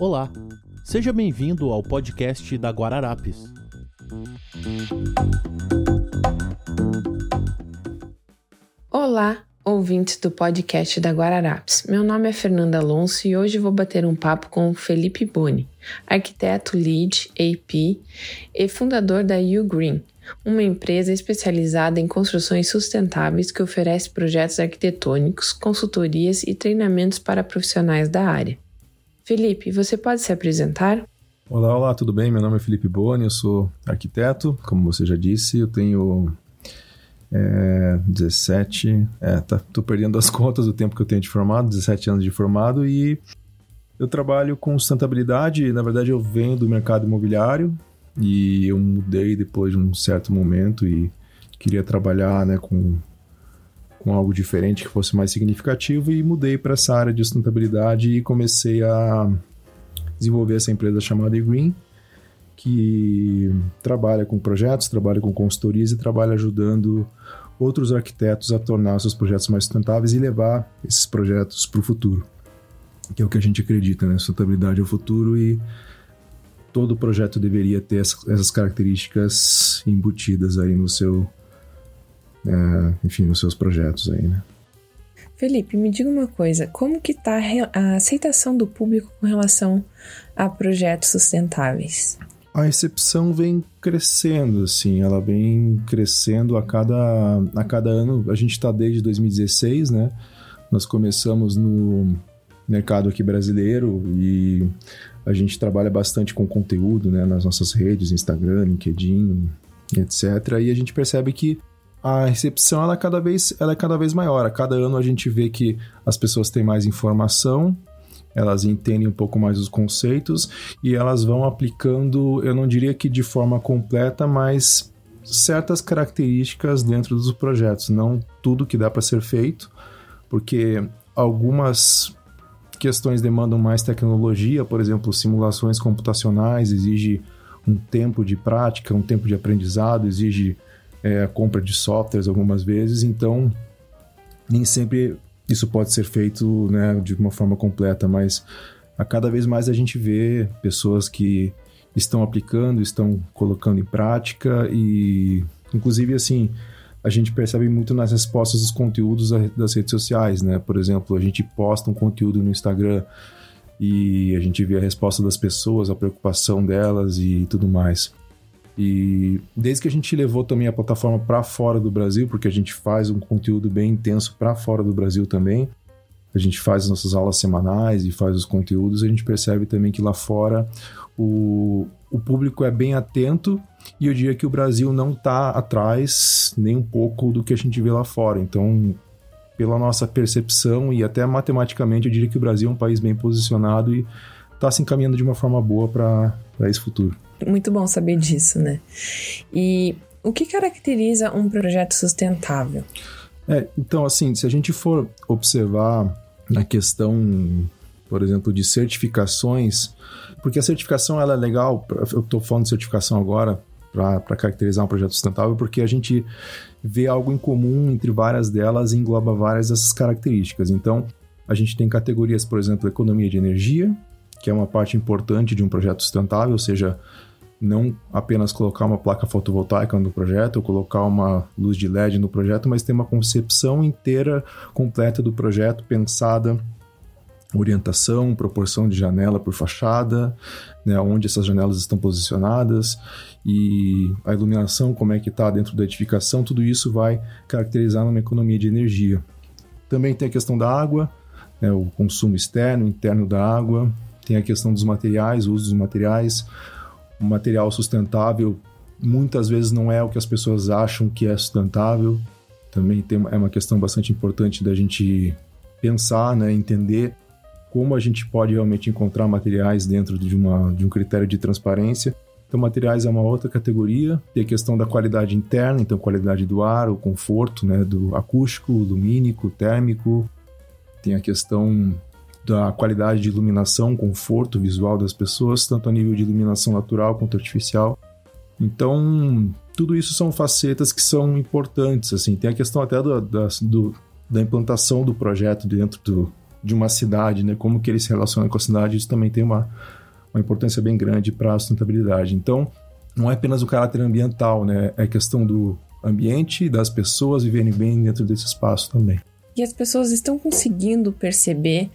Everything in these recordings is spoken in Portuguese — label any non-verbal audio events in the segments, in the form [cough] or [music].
Olá, seja bem-vindo ao podcast da Guararapes. Olá, ouvintes do podcast da Guararapes. Meu nome é Fernanda Alonso e hoje vou bater um papo com o Felipe Boni, arquiteto lead AP e fundador da U Green, uma empresa especializada em construções sustentáveis que oferece projetos arquitetônicos, consultorias e treinamentos para profissionais da área. Felipe, você pode se apresentar? Olá, olá, tudo bem? Meu nome é Felipe Boni, eu sou arquiteto, como você já disse, eu tenho é, 17, é, tá, tô perdendo as [laughs] contas do tempo que eu tenho de formado, 17 anos de formado e eu trabalho com sustentabilidade, na verdade eu venho do mercado imobiliário e eu mudei depois de um certo momento e queria trabalhar né, com, com algo diferente que fosse mais significativo e mudei para essa área de sustentabilidade e comecei a desenvolver essa empresa chamada Green, que trabalha com projetos, trabalha com consultorias e trabalha ajudando outros arquitetos a tornar seus projetos mais sustentáveis e levar esses projetos para o futuro, que é o que a gente acredita, né? Sustentabilidade é o futuro e todo projeto deveria ter essas características embutidas aí no seu, é, enfim, nos seus projetos aí, né? Felipe, me diga uma coisa, como que está a aceitação do público com relação a projetos sustentáveis? A recepção vem crescendo, assim, ela vem crescendo a cada, a cada ano. A gente está desde 2016, né? Nós começamos no mercado aqui brasileiro e a gente trabalha bastante com conteúdo, né? Nas nossas redes, Instagram, LinkedIn, etc. E a gente percebe que a recepção ela é cada vez ela é cada vez maior. A cada ano a gente vê que as pessoas têm mais informação elas entendem um pouco mais os conceitos e elas vão aplicando, eu não diria que de forma completa, mas certas características dentro dos projetos, não tudo que dá para ser feito, porque algumas questões demandam mais tecnologia, por exemplo, simulações computacionais exige um tempo de prática, um tempo de aprendizado, exige é, a compra de softwares algumas vezes, então nem sempre isso pode ser feito né, de uma forma completa, mas a cada vez mais a gente vê pessoas que estão aplicando, estão colocando em prática e, inclusive, assim, a gente percebe muito nas respostas dos conteúdos das redes sociais, né? Por exemplo, a gente posta um conteúdo no Instagram e a gente vê a resposta das pessoas, a preocupação delas e tudo mais. E desde que a gente levou também a plataforma para fora do Brasil, porque a gente faz um conteúdo bem intenso para fora do Brasil também, a gente faz as nossas aulas semanais e faz os conteúdos, a gente percebe também que lá fora o, o público é bem atento e eu diria que o Brasil não está atrás nem um pouco do que a gente vê lá fora. Então, pela nossa percepção e até matematicamente, eu diria que o Brasil é um país bem posicionado e está se encaminhando de uma forma boa para esse futuro. Muito bom saber disso, né? E o que caracteriza um projeto sustentável? É, então, assim, se a gente for observar a questão, por exemplo, de certificações, porque a certificação ela é legal, eu estou falando de certificação agora para caracterizar um projeto sustentável, porque a gente vê algo em comum entre várias delas e engloba várias dessas características. Então, a gente tem categorias, por exemplo, economia de energia, que é uma parte importante de um projeto sustentável, ou seja, não apenas colocar uma placa fotovoltaica no projeto, ou colocar uma luz de LED no projeto, mas ter uma concepção inteira, completa do projeto, pensada orientação, proporção de janela por fachada, né, onde essas janelas estão posicionadas e a iluminação, como é que está dentro da edificação, tudo isso vai caracterizar uma economia de energia. Também tem a questão da água, né, o consumo externo, interno da água, tem a questão dos materiais, o uso dos materiais. O material sustentável muitas vezes não é o que as pessoas acham que é sustentável. Também tem, é uma questão bastante importante da gente pensar, né, entender como a gente pode realmente encontrar materiais dentro de, uma, de um critério de transparência. Então, materiais é uma outra categoria. Tem a questão da qualidade interna, então qualidade do ar, o conforto, né, do acústico, lumínico, térmico. Tem a questão da qualidade de iluminação, conforto visual das pessoas, tanto a nível de iluminação natural quanto artificial. Então, tudo isso são facetas que são importantes, assim. Tem a questão até do, do, da implantação do projeto dentro do, de uma cidade, né? Como que ele se relaciona com a cidade, isso também tem uma, uma importância bem grande para a sustentabilidade. Então, não é apenas o caráter ambiental, né? É questão do ambiente, das pessoas viverem bem dentro desse espaço também. E as pessoas estão conseguindo perceber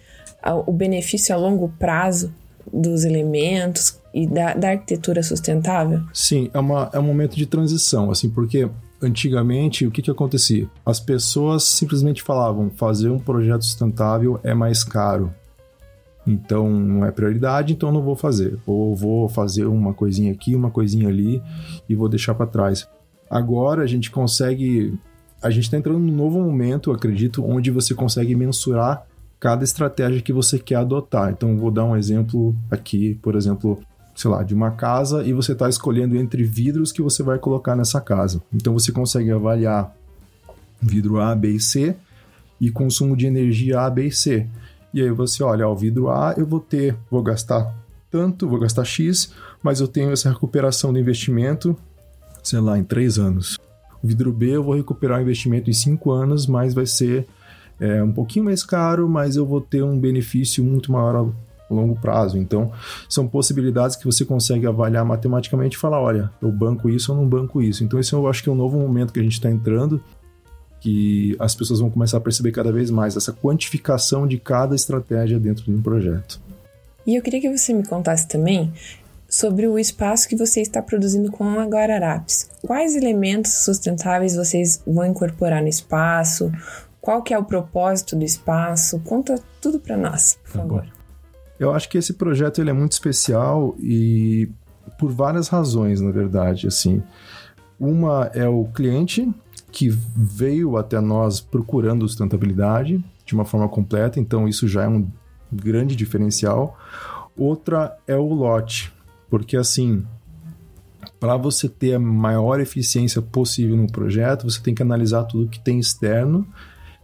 o benefício a longo prazo dos elementos e da, da arquitetura sustentável? Sim, é, uma, é um momento de transição, assim, porque antigamente o que, que acontecia? As pessoas simplesmente falavam: fazer um projeto sustentável é mais caro. Então não é prioridade, então não vou fazer. Ou vou fazer uma coisinha aqui, uma coisinha ali e vou deixar para trás. Agora a gente consegue. A gente está entrando num novo momento, acredito, onde você consegue mensurar cada estratégia que você quer adotar. Então, vou dar um exemplo aqui, por exemplo, sei lá, de uma casa e você está escolhendo entre vidros que você vai colocar nessa casa. Então, você consegue avaliar vidro A, B e C e consumo de energia A, B e C. E aí você olha, o vidro A eu vou ter, vou gastar tanto, vou gastar X, mas eu tenho essa recuperação do investimento, sei lá, em três anos. Vidro B eu vou recuperar o investimento em cinco anos, mas vai ser é um pouquinho mais caro, mas eu vou ter um benefício muito maior a longo prazo. Então, são possibilidades que você consegue avaliar matematicamente e falar: olha, eu banco isso ou não banco isso. Então, esse eu acho que é um novo momento que a gente está entrando, que as pessoas vão começar a perceber cada vez mais essa quantificação de cada estratégia dentro de um projeto. E eu queria que você me contasse também sobre o espaço que você está produzindo com a Guararapes. Quais elementos sustentáveis vocês vão incorporar no espaço? Qual que é o propósito do espaço? Conta tudo para nós, por tá favor. Eu acho que esse projeto ele é muito especial e por várias razões, na verdade, assim. Uma é o cliente que veio até nós procurando sustentabilidade de uma forma completa, então isso já é um grande diferencial. Outra é o lote, porque assim, para você ter a maior eficiência possível no projeto, você tem que analisar tudo que tem externo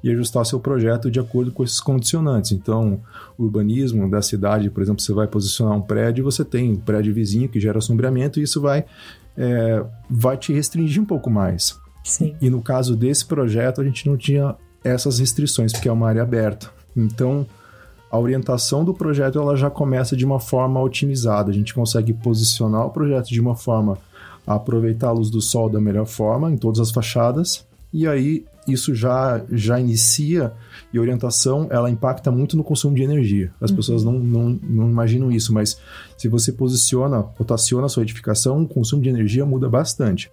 e ajustar seu projeto de acordo com esses condicionantes. Então, o urbanismo da cidade, por exemplo, você vai posicionar um prédio, você tem um prédio vizinho que gera sombreamento e isso vai, é, vai te restringir um pouco mais. Sim. E no caso desse projeto, a gente não tinha essas restrições, porque é uma área aberta. Então, a orientação do projeto ela já começa de uma forma otimizada. A gente consegue posicionar o projeto de uma forma a aproveitar a luz do sol da melhor forma em todas as fachadas e aí isso já, já inicia e a orientação ela impacta muito no consumo de energia. As uhum. pessoas não, não, não imaginam isso, mas se você posiciona, rotaciona a sua edificação, o consumo de energia muda bastante.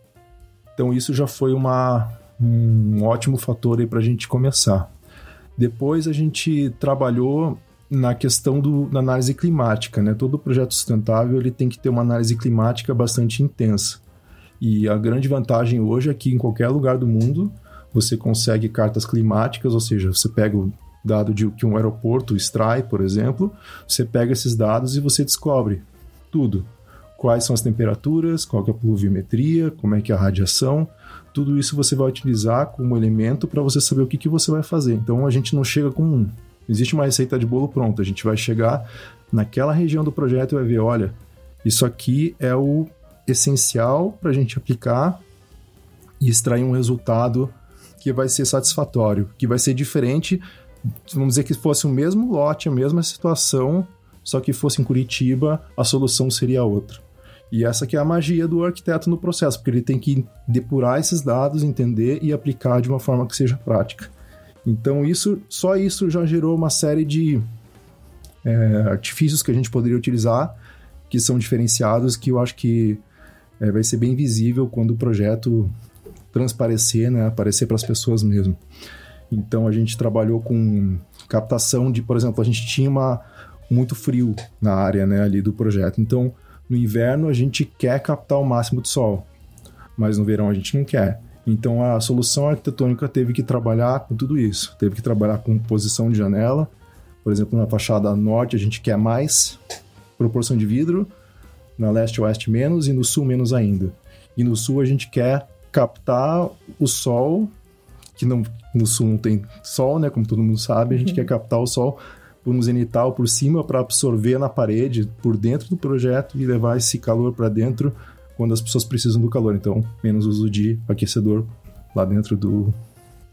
Então isso já foi uma, um ótimo fator para a gente começar. Depois a gente trabalhou na questão do, da análise climática, né? Todo projeto sustentável ele tem que ter uma análise climática bastante intensa. E a grande vantagem hoje é que em qualquer lugar do mundo você consegue cartas climáticas, ou seja, você pega o dado de que um aeroporto extrai, por exemplo, você pega esses dados e você descobre tudo. Quais são as temperaturas, qual é a pluviometria, como é que é a radiação, tudo isso você vai utilizar como elemento para você saber o que, que você vai fazer. Então a gente não chega com um. Existe uma receita de bolo pronta. A gente vai chegar naquela região do projeto e vai ver, olha, isso aqui é o essencial para a gente aplicar e extrair um resultado que vai ser satisfatório, que vai ser diferente. Vamos dizer que fosse o mesmo lote, a mesma situação, só que fosse em Curitiba, a solução seria outra. E essa que é a magia do arquiteto no processo, porque ele tem que depurar esses dados, entender e aplicar de uma forma que seja prática. Então isso, só isso já gerou uma série de é, artifícios que a gente poderia utilizar, que são diferenciados, que eu acho que é, vai ser bem visível quando o projeto transparecer, né, aparecer para as pessoas mesmo. Então a gente trabalhou com captação de, por exemplo, a gente tinha uma, muito frio na área né, ali do projeto. Então no inverno a gente quer captar o máximo de sol, mas no verão a gente não quer. Então a solução arquitetônica teve que trabalhar com tudo isso. Teve que trabalhar com posição de janela. Por exemplo, na fachada norte a gente quer mais proporção de vidro, na leste e oeste menos e no sul menos ainda. E no sul a gente quer captar o sol, que não, no sul não tem sol, né? Como todo mundo sabe, a gente uhum. quer captar o sol por um zenital por cima para absorver na parede, por dentro do projeto e levar esse calor para dentro quando as pessoas precisam do calor. Então, menos uso de aquecedor lá dentro do,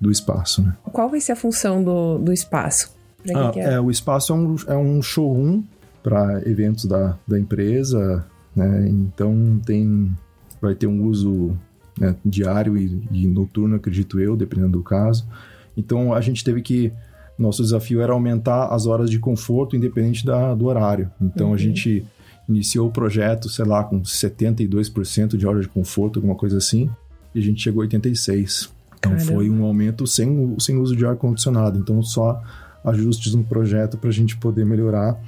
do espaço. Né? Qual vai ser a função do, do espaço? Ah, é? é? o espaço é um, é um showroom para eventos da, da empresa, né? Então tem vai ter um uso né, diário e, e, noturno, acredito eu, dependendo do caso. Então a gente teve que nosso desafio era aumentar as horas de conforto independente da, do horário. Então uhum. a gente iniciou o projeto, sei lá, com 72% de horas de conforto, alguma coisa assim, e a gente chegou a 86. Então Caramba. foi um aumento sem, sem uso de ar condicionado. Então só ajustes no projeto para a gente poder melhorar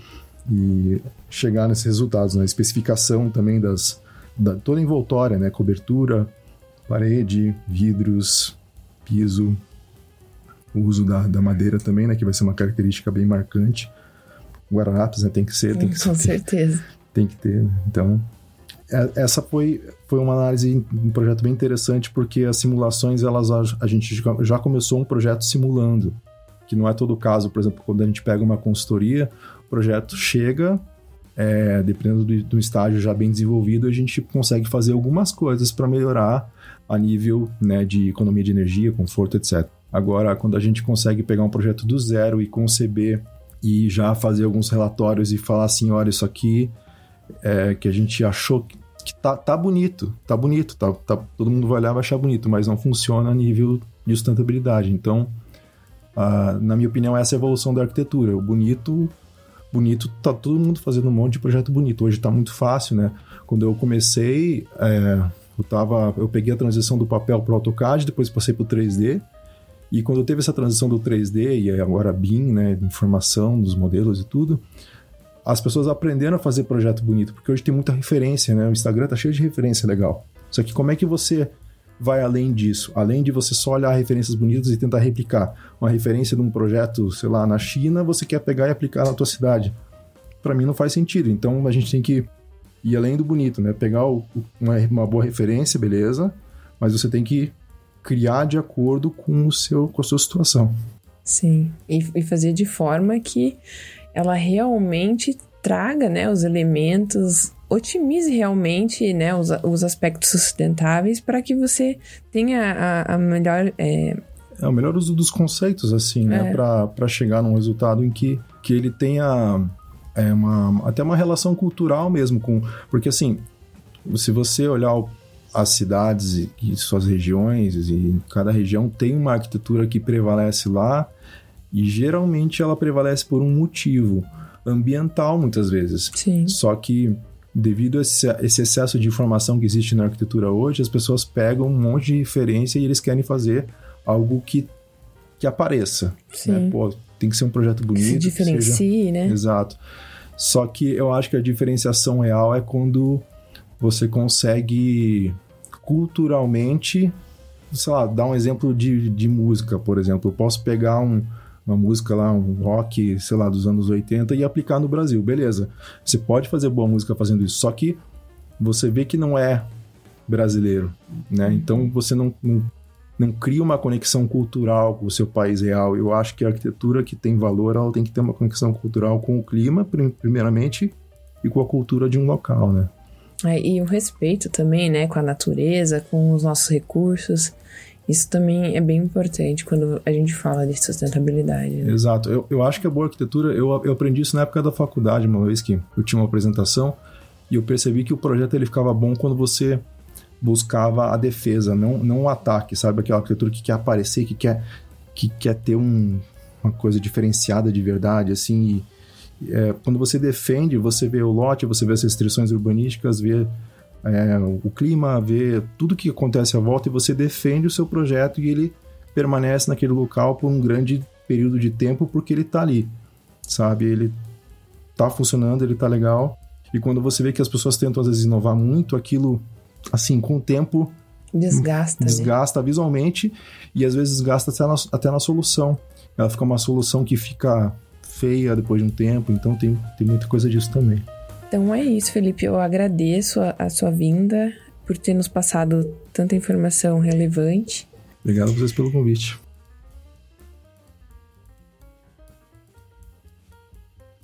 e chegar nesses resultados, na né? especificação também das da, toda a envoltória, né, cobertura, parede, vidros, piso, o uso da, da madeira também, né, que vai ser uma característica bem marcante. Guararapes, né, tem que ser, tem que Com certeza. Tem que ter, né? então é, essa foi, foi uma análise, um projeto bem interessante, porque as simulações, elas a gente já começou um projeto simulando, que não é todo o caso, por exemplo, quando a gente pega uma consultoria, o projeto chega, é, dependendo do, do, estágio já bem desenvolvido, a gente consegue fazer algumas coisas para melhorar a nível né, de economia de energia, conforto, etc. Agora, quando a gente consegue pegar um projeto do zero e conceber e já fazer alguns relatórios e falar assim, olha, isso aqui é, que a gente achou que, que tá, tá bonito, tá bonito, tá, tá, todo mundo vai olhar vai achar bonito, mas não funciona a nível de sustentabilidade. Então, Uh, na minha opinião, essa é a evolução da arquitetura. O bonito, bonito, tá todo mundo fazendo um monte de projeto bonito. Hoje tá muito fácil, né? Quando eu comecei, é, eu tava, eu peguei a transição do papel para AutoCAD, depois passei para o 3D. E quando teve essa transição do 3D e agora BIM, né, informação dos modelos e tudo, as pessoas aprenderam a fazer projeto bonito, porque hoje tem muita referência, né? O Instagram tá cheio de referência legal. Só que como é que você vai além disso, além de você só olhar referências bonitas e tentar replicar uma referência de um projeto, sei lá, na China, você quer pegar e aplicar na tua cidade. Para mim não faz sentido. Então a gente tem que ir além do bonito, né? Pegar o, uma, uma boa referência, beleza, mas você tem que criar de acordo com o seu com a sua situação. Sim, e, e fazer de forma que ela realmente traga, né, os elementos otimize realmente né, os, os aspectos sustentáveis para que você tenha a, a melhor. É... é... o melhor uso dos conceitos, assim, né? É. Para chegar num resultado em que, que ele tenha é, uma, até uma relação cultural mesmo com. Porque, assim, se você olhar o, as cidades e, e suas regiões, e cada região tem uma arquitetura que prevalece lá, e geralmente ela prevalece por um motivo ambiental, muitas vezes. Sim. Só que devido a esse, excesso de informação que existe na arquitetura hoje, as pessoas pegam um monte de referência e eles querem fazer algo que, que apareça. Né? Sim. Né? Pô, tem que ser um projeto bonito. Que se diferencie, seja... né? Exato. Só que eu acho que a diferenciação real é quando você consegue culturalmente, sei lá, dar um exemplo de, de música, por exemplo. Eu posso pegar um, uma música lá, um rock, sei lá, dos anos 80 e aplicar no Brasil. Beleza. Você pode fazer boa música fazendo isso, só que você vê que não é brasileiro, né? Então você não, não, não cria uma conexão cultural com o seu país real. Eu acho que a arquitetura que tem valor, ela tem que ter uma conexão cultural com o clima, primeiramente, e com a cultura de um local, né? É, e o respeito também, né, com a natureza, com os nossos recursos. Isso também é bem importante quando a gente fala de sustentabilidade. Né? Exato. Eu, eu acho que a boa arquitetura, eu, eu aprendi isso na época da faculdade, uma vez que eu tinha uma apresentação e eu percebi que o projeto ele ficava bom quando você buscava a defesa, não, não o ataque, sabe? Aquela arquitetura que quer aparecer, que quer, que quer ter um, uma coisa diferenciada de verdade, assim. E, é, quando você defende, você vê o lote, você vê as restrições urbanísticas, vê é, o clima, ver tudo que acontece à volta e você defende o seu projeto e ele permanece naquele local por um grande período de tempo porque ele está ali, sabe? Ele está funcionando, ele está legal. E quando você vê que as pessoas tentam às vezes inovar muito, aquilo, assim, com o tempo desgasta, desgasta né? visualmente e às vezes desgasta até na, até na solução. Ela fica uma solução que fica feia depois de um tempo, então tem, tem muita coisa disso também. Então é isso, Felipe. Eu agradeço a, a sua vinda por ter nos passado tanta informação relevante. Obrigado a vocês pelo convite.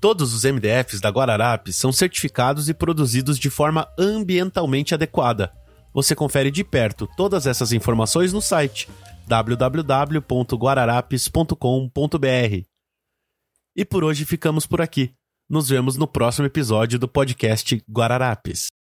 Todos os MDFs da Guararapes são certificados e produzidos de forma ambientalmente adequada. Você confere de perto todas essas informações no site www.guararapes.com.br. E por hoje ficamos por aqui. Nos vemos no próximo episódio do podcast Guararapes.